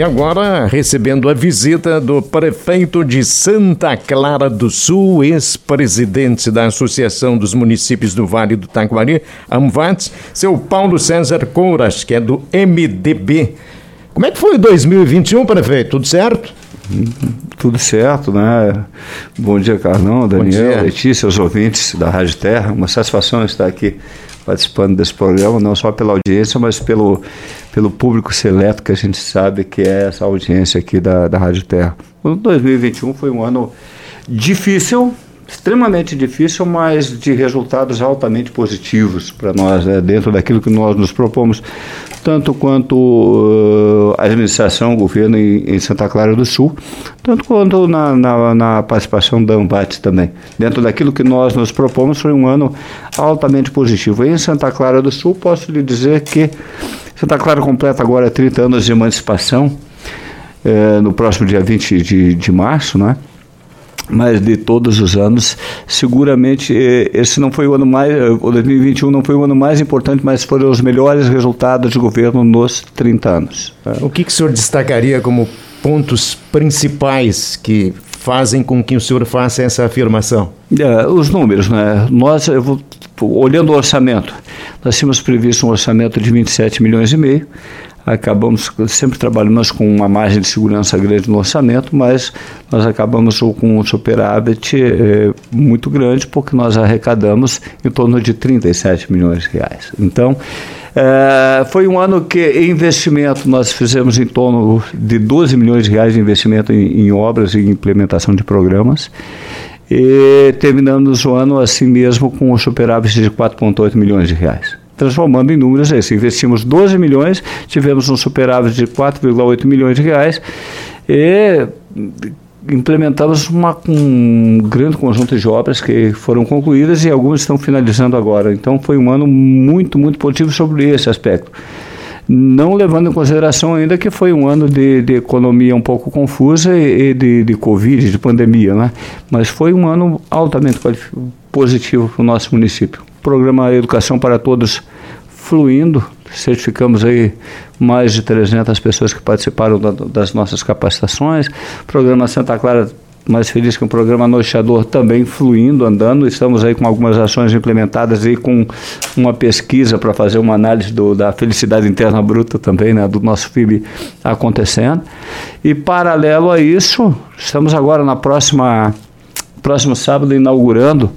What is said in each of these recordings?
E agora, recebendo a visita do prefeito de Santa Clara do Sul, ex-presidente da Associação dos Municípios do Vale do Taquari, AMVATS, seu Paulo César Couras, que é do MDB. Como é que foi 2021, prefeito? Tudo certo? Tudo certo, né? Bom dia, Carlão, Daniel, Letícia, os ouvintes da Rádio Terra. Uma satisfação estar aqui participando desse programa, não só pela audiência, mas pelo, pelo público seleto que a gente sabe que é essa audiência aqui da, da Rádio Terra. O 2021 foi um ano difícil, extremamente difícil, mas de resultados altamente positivos para nós, né, dentro daquilo que nós nos propomos, tanto quanto uh, a administração, o governo em, em, Santa Clara do Sul, tanto quanto na, na, na participação da Ambate também. Dentro daquilo que nós nos propomos, foi um ano altamente positivo. Em Santa Clara do Sul, posso lhe dizer que Santa Clara completa agora 30 anos de emancipação, eh, no próximo dia 20 de, de março, né? mas de todos os anos, seguramente eh, esse não foi o ano mais, eh, o 2021 não foi o ano mais importante, mas foram os melhores resultados de governo nos 30 anos. O que, que o senhor destacaria como pontos principais que fazem com que o senhor faça essa afirmação? É, os números, né? Nós, vou, olhando o orçamento, nós tínhamos previsto um orçamento de 27 milhões e meio, acabamos sempre trabalhamos com uma margem de segurança grande no orçamento, mas nós acabamos com um superávit é, muito grande porque nós arrecadamos em torno de 37 milhões de reais. Então, é, foi um ano que investimento nós fizemos em torno de 12 milhões de reais de investimento em, em obras e implementação de programas e terminamos o ano assim mesmo com um superávit de 4,8 milhões de reais transformando em números esse. Investimos 12 milhões, tivemos um superávit de 4,8 milhões de reais e implementamos uma, um grande conjunto de obras que foram concluídas e algumas estão finalizando agora. Então foi um ano muito, muito positivo sobre esse aspecto. Não levando em consideração ainda que foi um ano de, de economia um pouco confusa e, de, de Covid, de pandemia, né? Mas foi um ano altamente positivo para o nosso município programa Educação para Todos fluindo. Certificamos aí mais de 300 pessoas que participaram da, das nossas capacitações. Programa Santa Clara mais feliz que o programa Noiteador também fluindo, andando. Estamos aí com algumas ações implementadas e com uma pesquisa para fazer uma análise do, da felicidade interna bruta também, né, do nosso FIB acontecendo. E paralelo a isso, estamos agora na próxima próximo sábado inaugurando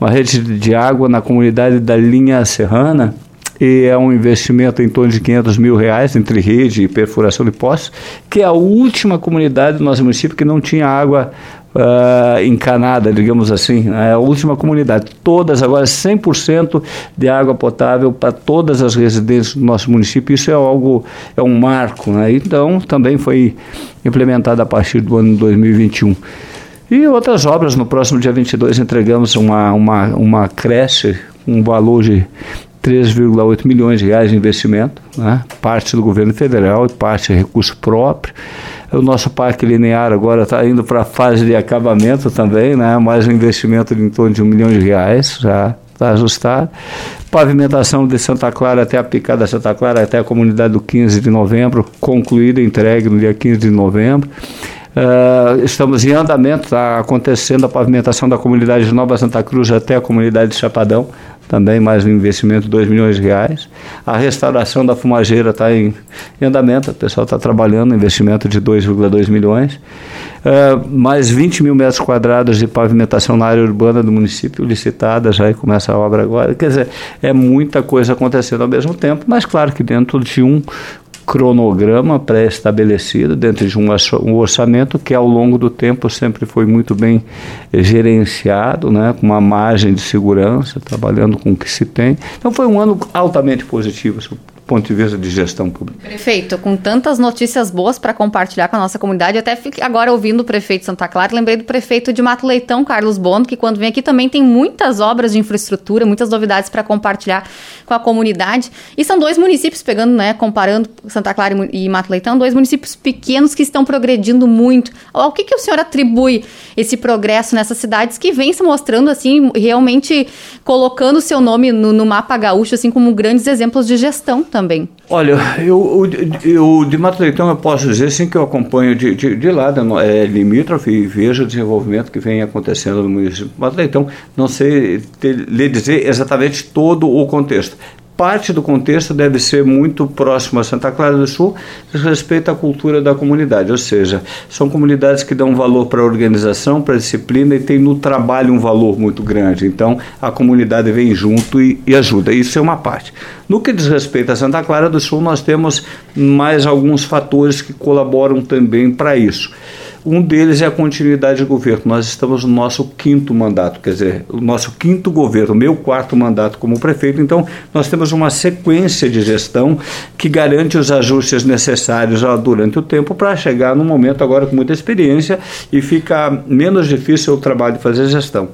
uma rede de água na comunidade da linha serrana e é um investimento em torno de 500 mil reais entre rede e perfuração de poços, que é a última comunidade do nosso município que não tinha água uh, encanada, digamos assim, é a última comunidade. Todas agora 100% de água potável para todas as residências do nosso município. Isso é algo, é um marco, né? Então também foi implementado a partir do ano 2021. E outras obras, no próximo dia 22 entregamos uma, uma, uma creche, um valor de 3,8 milhões de reais de investimento, né? parte do governo federal e parte recurso próprio. O nosso parque linear agora está indo para a fase de acabamento também, né? mais um investimento de em torno de um milhão de reais, já está ajustado. Pavimentação de Santa Clara até a picada Santa Clara, até a comunidade do 15 de novembro, concluída, entregue no dia 15 de novembro. Uh, estamos em andamento, está acontecendo a pavimentação da comunidade de Nova Santa Cruz até a comunidade de Chapadão, também mais um investimento de 2 milhões de reais. A restauração da fumageira está em, em, andamento, o pessoal está trabalhando, investimento de 2,2 milhões. Uh, mais 20 mil metros quadrados de pavimentação na área urbana do município, licitada, já começa a obra agora. Quer dizer, é muita coisa acontecendo ao mesmo tempo, mas claro que dentro de um cronograma pré-estabelecido dentro de um orçamento que ao longo do tempo sempre foi muito bem gerenciado, né, com uma margem de segurança, trabalhando com o que se tem. Então foi um ano altamente positivo ponto de vista de gestão pública. Prefeito, com tantas notícias boas para compartilhar com a nossa comunidade, até agora ouvindo o prefeito de Santa Clara, lembrei do prefeito de Mato Leitão, Carlos Bono, que quando vem aqui também tem muitas obras de infraestrutura, muitas novidades para compartilhar com a comunidade. E são dois municípios, pegando, né, comparando Santa Clara e Mato Leitão, dois municípios pequenos que estão progredindo muito. Ao que, que o senhor atribui esse progresso nessas cidades que vem se mostrando, assim, realmente colocando o seu nome no, no mapa gaúcho, assim, como grandes exemplos de gestão também? Também? Olha, eu, eu, eu de Mato Leitão eu posso dizer sim que eu acompanho de, de, de lado, é limítrofe e vejo o desenvolvimento que vem acontecendo no município de Mato Leitão. Não sei lhe dizer exatamente todo o contexto parte do contexto deve ser muito próximo a Santa Clara do Sul, respeito à cultura da comunidade, ou seja, são comunidades que dão valor para a organização, para a disciplina e tem no trabalho um valor muito grande. Então, a comunidade vem junto e, e ajuda. Isso é uma parte. No que diz respeito a Santa Clara do Sul, nós temos mais alguns fatores que colaboram também para isso. Um deles é a continuidade de governo. Nós estamos no nosso quinto mandato, quer dizer, o nosso quinto governo, meu quarto mandato como prefeito. Então, nós temos uma sequência de gestão que garante os ajustes necessários durante o tempo para chegar num momento agora com muita experiência e fica menos difícil o trabalho de fazer gestão.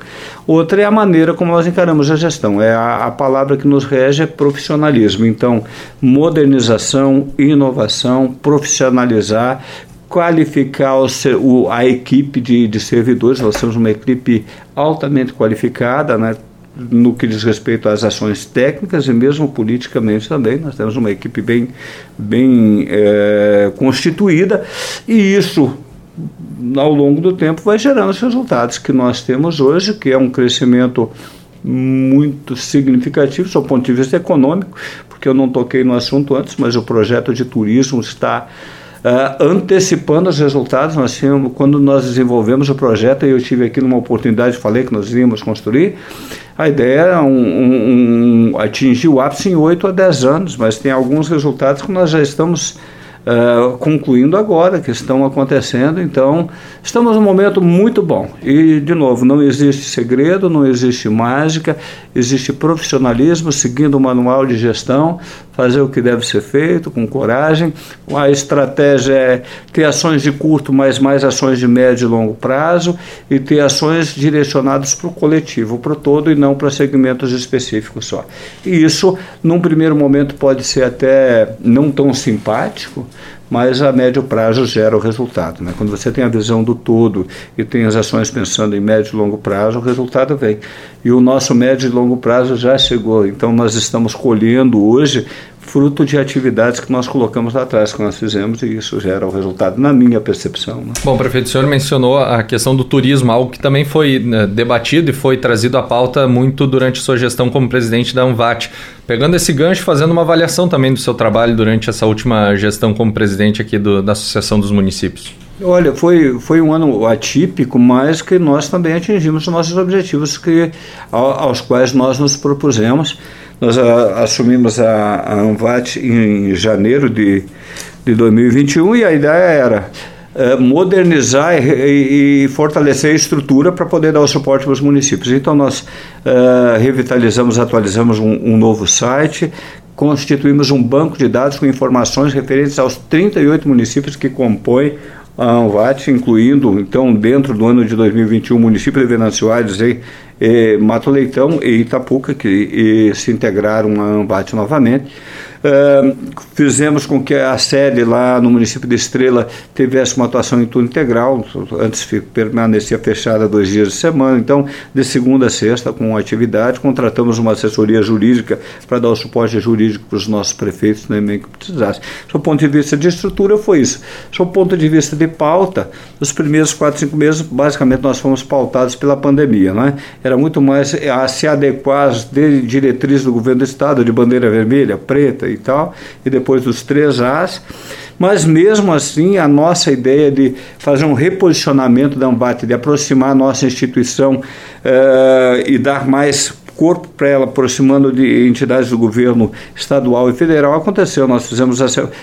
Outra é a maneira como nós encaramos a gestão. É a, a palavra que nos rege é profissionalismo. Então, modernização, inovação, profissionalizar, qualificar o, o, a equipe de, de servidores, nós temos uma equipe altamente qualificada, né, no que diz respeito às ações técnicas e mesmo politicamente também. Nós temos uma equipe bem, bem é, constituída e isso, ao longo do tempo, vai gerando os resultados que nós temos hoje, que é um crescimento muito significativo, do ponto de vista econômico, porque eu não toquei no assunto antes, mas o projeto de turismo está Uh, antecipando os resultados, nós tínhamos, quando nós desenvolvemos o projeto, eu tive aqui numa oportunidade, falei que nós íamos construir, a ideia era um, um, um, atingir o ápice em 8 a 10 anos, mas tem alguns resultados que nós já estamos uh, concluindo agora, que estão acontecendo. Então, estamos num momento muito bom. E, de novo, não existe segredo, não existe mágica, existe profissionalismo, seguindo o manual de gestão, fazer o que deve ser feito com coragem. A estratégia é ter ações de curto, mas mais ações de médio e longo prazo e ter ações direcionadas para o coletivo, para o todo e não para segmentos específicos só. E isso, num primeiro momento, pode ser até não tão simpático, mas a médio prazo gera o resultado. Né? Quando você tem a visão do todo e tem as ações pensando em médio e longo prazo, o resultado vem. E o nosso médio e longo prazo já chegou, então nós estamos colhendo hoje fruto de atividades que nós colocamos lá atrás, que nós fizemos, e isso gera o resultado, na minha percepção. Né? Bom, prefeito, o senhor mencionou a questão do turismo, algo que também foi né, debatido e foi trazido à pauta muito durante sua gestão como presidente da ANVAT. Pegando esse gancho, fazendo uma avaliação também do seu trabalho durante essa última gestão como presidente aqui do, da Associação dos Municípios. Olha, foi, foi um ano atípico, mas que nós também atingimos os nossos objetivos que, aos quais nós nos propusemos. Nós a, assumimos a, a Anvat em janeiro de, de 2021 e a ideia era é, modernizar e, e, fortalecer a estrutura para poder dar o suporte para os municípios. Então nós é, revitalizamos, atualizamos um, um novo site, constituímos um banco de dados com informações referentes aos 38 municípios que compõem a ANVAT, incluindo, então, dentro do ano de 2021, o município de e Mato Leitão e Itapuca, que e se integraram à ANVAT novamente. Uh, fizemos com que a sede lá no município de Estrela tivesse uma atuação em turno integral, antes permanecia fechada dois dias de semana, então de segunda a sexta com atividade, contratamos uma assessoria jurídica para dar o suporte jurídico para os nossos prefeitos no né, e que precisasse. Do ponto de vista de estrutura foi isso. Do ponto de vista de pauta, os primeiros quatro, cinco meses, basicamente nós fomos pautados pela pandemia, né? Era muito mais a se adequar às diretrizes do governo do estado, de bandeira vermelha, preta, e tal, e depois dos três As. Mas mesmo assim, a nossa ideia de fazer um reposicionamento da Ambate, de aproximar a nossa instituição uh, e dar mais corpo para ela, aproximando de entidades do governo estadual e federal, aconteceu. Nós fizemos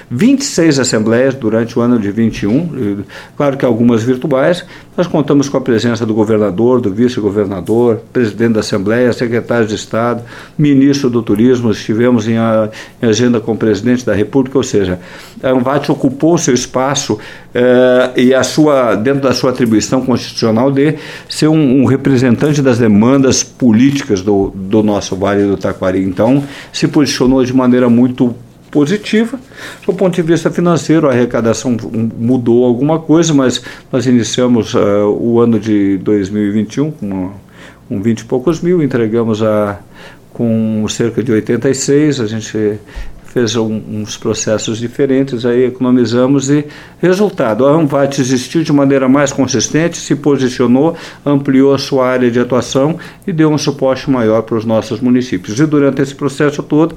26 assembleias durante o ano de 21, claro que algumas virtuais. Nós contamos com a presença do governador, do vice-governador, presidente da Assembleia, secretário de Estado, ministro do Turismo, estivemos em, a, em agenda com o presidente da República, ou seja, a Anvat ocupou seu espaço eh, e a sua, dentro da sua atribuição constitucional de ser um, um representante das demandas políticas do, do nosso Vale do Taquari. Então, se posicionou de maneira muito positiva. Do ponto de vista financeiro, a arrecadação mudou alguma coisa, mas nós iniciamos uh, o ano de 2021 com, com 20 e poucos mil, entregamos a, com cerca de 86, a gente fez um, uns processos diferentes, aí economizamos e resultado, a Anvat existiu de maneira mais consistente, se posicionou, ampliou a sua área de atuação e deu um suporte maior para os nossos municípios. E durante esse processo todo,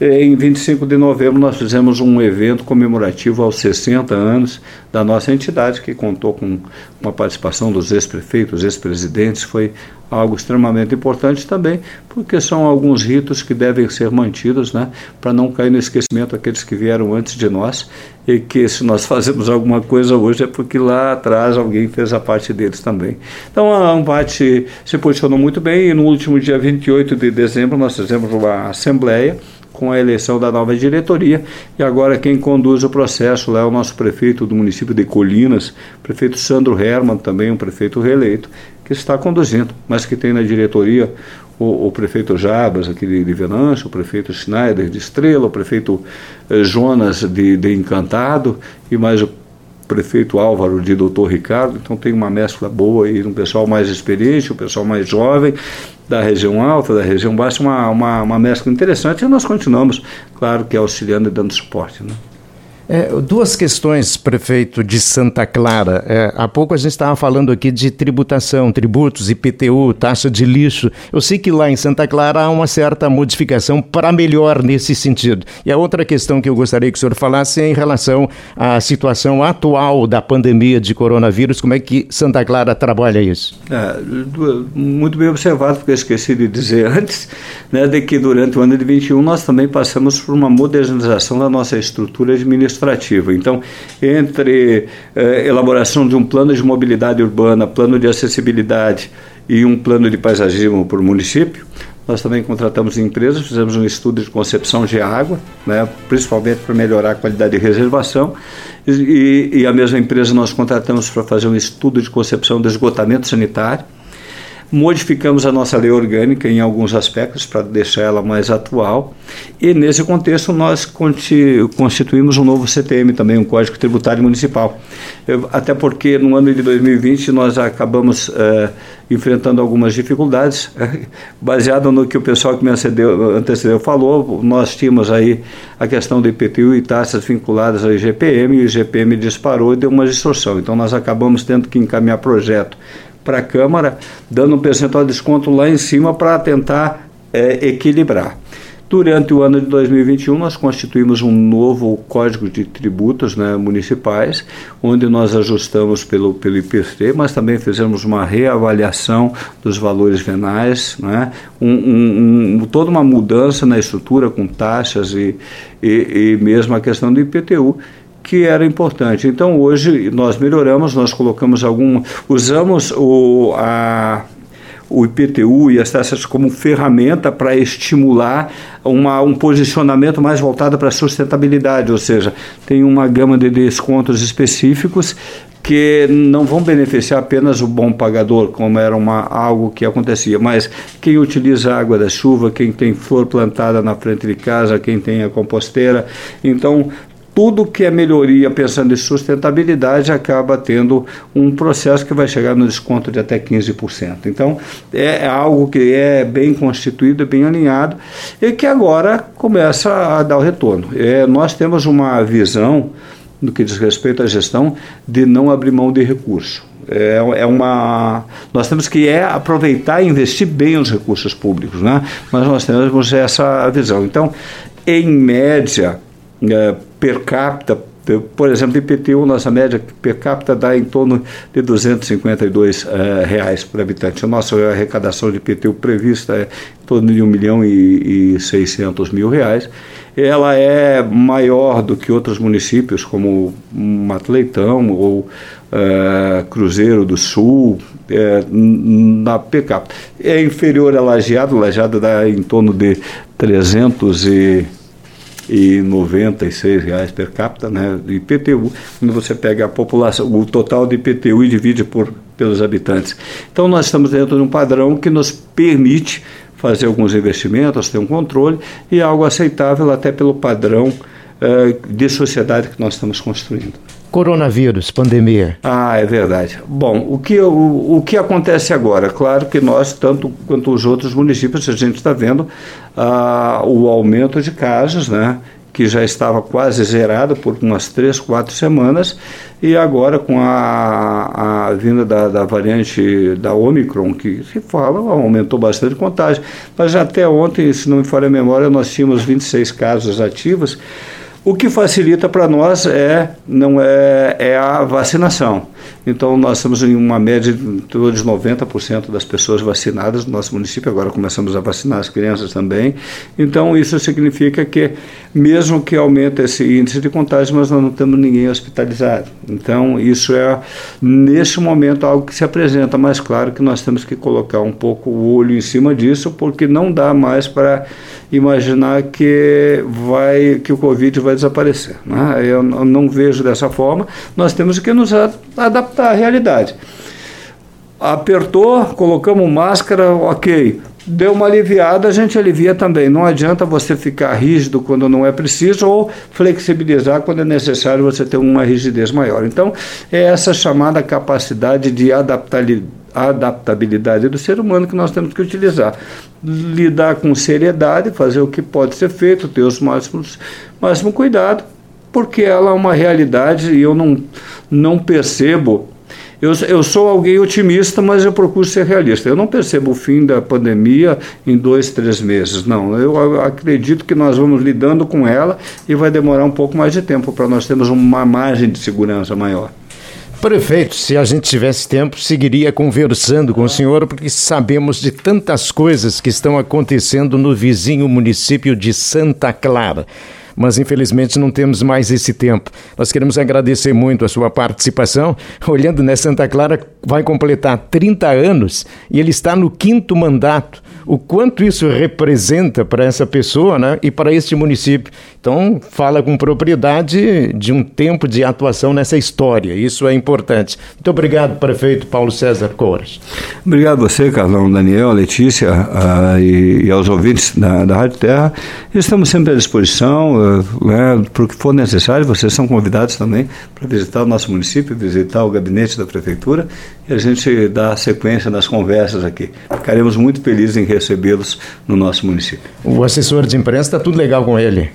em 25 de novembro, nós fizemos um evento comemorativo aos 60 anos da nossa entidade, que contou com uma participação dos ex-prefeitos, ex-presidentes. Foi algo extremamente importante também, porque são alguns ritos que devem ser mantidos, né, para não cair no esquecimento aqueles que vieram antes de nós e que se nós fazemos alguma coisa hoje é porque lá atrás alguém fez a parte deles também. Então a Ambate se posicionou muito bem e no último dia 28 de dezembro nós fizemos uma assembleia com a eleição da nova diretoria. E agora quem conduz o processo lá é o nosso prefeito do município de Colinas, prefeito Sandro Herman, também um prefeito reeleito, que está conduzindo, mas que tem na diretoria o, o prefeito Jabas aqui de, de Venâncio, o prefeito Schneider de Estrela, o prefeito eh, Jonas de, de Encantado e mais o prefeito Álvaro de Doutor Ricardo, então tem uma mescla boa aí, um pessoal mais experiente, um pessoal mais jovem, da região alta, da região baixa, uma, uma, uma mescla interessante e nós continuamos, claro que auxiliando e dando suporte. Né? É, duas questões, prefeito de Santa Clara. É, há pouco a gente estava falando aqui de tributação, tributos, IPTU, taxa de lixo. Eu sei que lá em Santa Clara há uma certa modificação para melhor nesse sentido. E a outra questão que eu gostaria que o senhor falasse é em relação à situação atual da pandemia de coronavírus. Como é que Santa Clara trabalha isso? É, muito bem observado, porque eu esqueci de dizer antes, né, de que durante o ano de 21 nós também passamos por uma modernização da nossa estrutura administrativa administrativa. Então, entre eh, elaboração de um plano de mobilidade urbana, plano de acessibilidade e um plano de paisagismo o município, nós também contratamos empresas, fizemos um estudo de concepção de água, né, principalmente para melhorar a qualidade de reservação, e, e a mesma empresa nós contratamos para fazer um estudo de concepção do esgotamento sanitário modificamos a nossa lei orgânica em alguns aspectos para deixar ela mais atual e nesse contexto nós constituímos um novo CTM também, um Código Tributário Municipal. Até porque no ano de 2020 nós acabamos uh, enfrentando algumas dificuldades, baseado no que o pessoal que me antecedeu, antecedeu falou, nós tínhamos aí a questão do IPTU e taxas vinculadas ao IGPM, e o IGPM disparou e deu uma distorção. Então nós acabamos tendo que encaminhar projeto para a Câmara, dando um percentual de desconto lá em cima para tentar é, equilibrar. Durante o ano de 2021, nós constituímos um novo Código de Tributos né, municipais, onde nós ajustamos pelo, pelo IPT, mas também fizemos uma reavaliação dos valores venais, né, um, um, um, toda uma mudança na estrutura com taxas e, e, e mesmo a questão do IPTU que era importante. Então hoje nós melhoramos, nós colocamos algum, usamos o, a, o IPTU e as taxas como ferramenta para estimular uma, um posicionamento mais voltado para a sustentabilidade, ou seja, tem uma gama de descontos específicos que não vão beneficiar apenas o bom pagador, como era uma, algo que acontecia, mas quem utiliza a água da chuva, quem tem flor plantada na frente de casa, quem tem a composteira. Então, tudo que é melhoria pensando em sustentabilidade acaba tendo um processo que vai chegar no desconto de até 15%. Então, é algo que é bem constituído, bem alinhado e que agora começa a dar o retorno. É, nós temos uma visão, no que diz respeito à gestão, de não abrir mão de recurso. É, é, uma nós temos que é aproveitar e investir bem os recursos públicos, né? Mas nós temos essa visão. Então, em média, é, per capita, por exemplo, IPTU, nossa média per capita dá em torno de 252 uh, reais por habitante. A nossa arrecadação de IPTU prevista é em torno de 1 milhão e, e 600 mil reais. Ela é maior do que outros municípios, como Mato Leitão ou uh, Cruzeiro do Sul, é, na per capita. É inferior a Lajeado, Lajeado dá em torno de 300 e e 96 reais per capita, né, de IPTU, quando você pega a população, o total de IPTU e divide por pelos habitantes. Então nós estamos dentro de um padrão que nos permite fazer alguns investimentos, ter um controle e algo aceitável até pelo padrão eh, de sociedade que nós estamos construindo. Coronavírus, pandemia. Ah, é verdade. Bom, o que, o, o que acontece agora? Claro que nós, tanto quanto os outros municípios, a gente está vendo ah, o aumento de casos, né? que já estava quase zerado por umas três, quatro semanas, e agora com a, a vinda da, da variante da Omicron, que se fala, aumentou bastante contagem. Mas até ontem, se não me falha a memória, nós tínhamos 26 casos ativos. O que facilita para nós é, não é, é a vacinação. Então, nós estamos em uma média de, de 90% das pessoas vacinadas no nosso município. Agora começamos a vacinar as crianças também. Então, isso significa que, mesmo que aumente esse índice de contágio, nós não temos ninguém hospitalizado. Então, isso é, neste momento, algo que se apresenta. Mas, claro que nós temos que colocar um pouco o olho em cima disso, porque não dá mais para imaginar que, vai, que o Covid vai desaparecer. Né? Eu não vejo dessa forma. Nós temos que nos adaptar adaptar à realidade. Apertou, colocamos máscara, ok. Deu uma aliviada, a gente alivia também. Não adianta você ficar rígido quando não é preciso ou flexibilizar quando é necessário você ter uma rigidez maior. Então, é essa chamada capacidade de adaptabilidade do ser humano que nós temos que utilizar. Lidar com seriedade, fazer o que pode ser feito, ter os máximos máximo cuidado, porque ela é uma realidade e eu não, não percebo. Eu, eu sou alguém otimista, mas eu procuro ser realista. Eu não percebo o fim da pandemia em dois, três meses. Não, eu acredito que nós vamos lidando com ela e vai demorar um pouco mais de tempo para nós termos uma margem de segurança maior. Prefeito, se a gente tivesse tempo, seguiria conversando com o senhor, porque sabemos de tantas coisas que estão acontecendo no vizinho município de Santa Clara mas infelizmente não temos mais esse tempo. Nós queremos agradecer muito a sua participação. Olhando, né, Santa Clara vai completar 30 anos e ele está no quinto mandato. O quanto isso representa para essa pessoa né, e para este município. Então, fala com propriedade de um tempo de atuação nessa história. Isso é importante. Muito obrigado, prefeito Paulo César Couras. Obrigado a você, Carlão, Daniel, Letícia uh, e, e, aos ouvintes da, da Rádio Terra. Estamos sempre à disposição né, para o que for necessário, vocês são convidados também para visitar o nosso município, visitar o gabinete da prefeitura e a gente dá sequência nas conversas aqui. Ficaremos muito felizes em recebê-los no nosso município. O assessor de imprensa está tudo legal com ele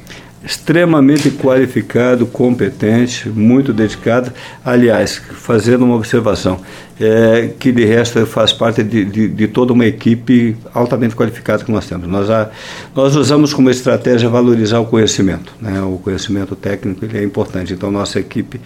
extremamente qualificado, competente, muito dedicado. Aliás, fazendo uma observação, é, que de resto faz parte de, de, de, toda uma equipe altamente qualificada que nós temos. Nós, a, nós usamos como estratégia valorizar o conhecimento. Né? O conhecimento técnico ele é importante. Então, nossa equipe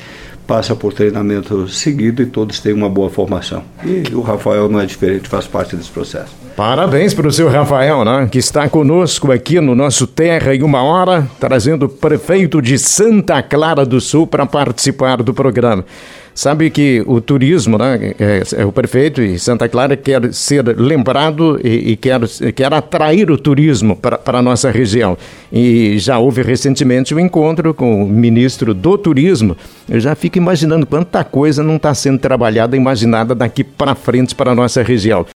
passa por treinamento seguido e todos têm uma boa formação. E o Rafael não é diferente, faz parte desse processo. Parabéns para o seu Rafael, né? que está conosco aqui no nosso Terra em uma hora, trazendo o prefeito de Santa Clara do Sul para participar do programa. Sabe que o turismo, né, é, é, o prefeito e Santa Clara quer ser lembrado e, e quer, quer atrair o turismo para, para a nossa região. E já houve recentemente um encontro com o ministro do Turismo. Eu já fico imaginando quanta coisa não está sendo trabalhada, imaginada daqui para frente para a nossa região.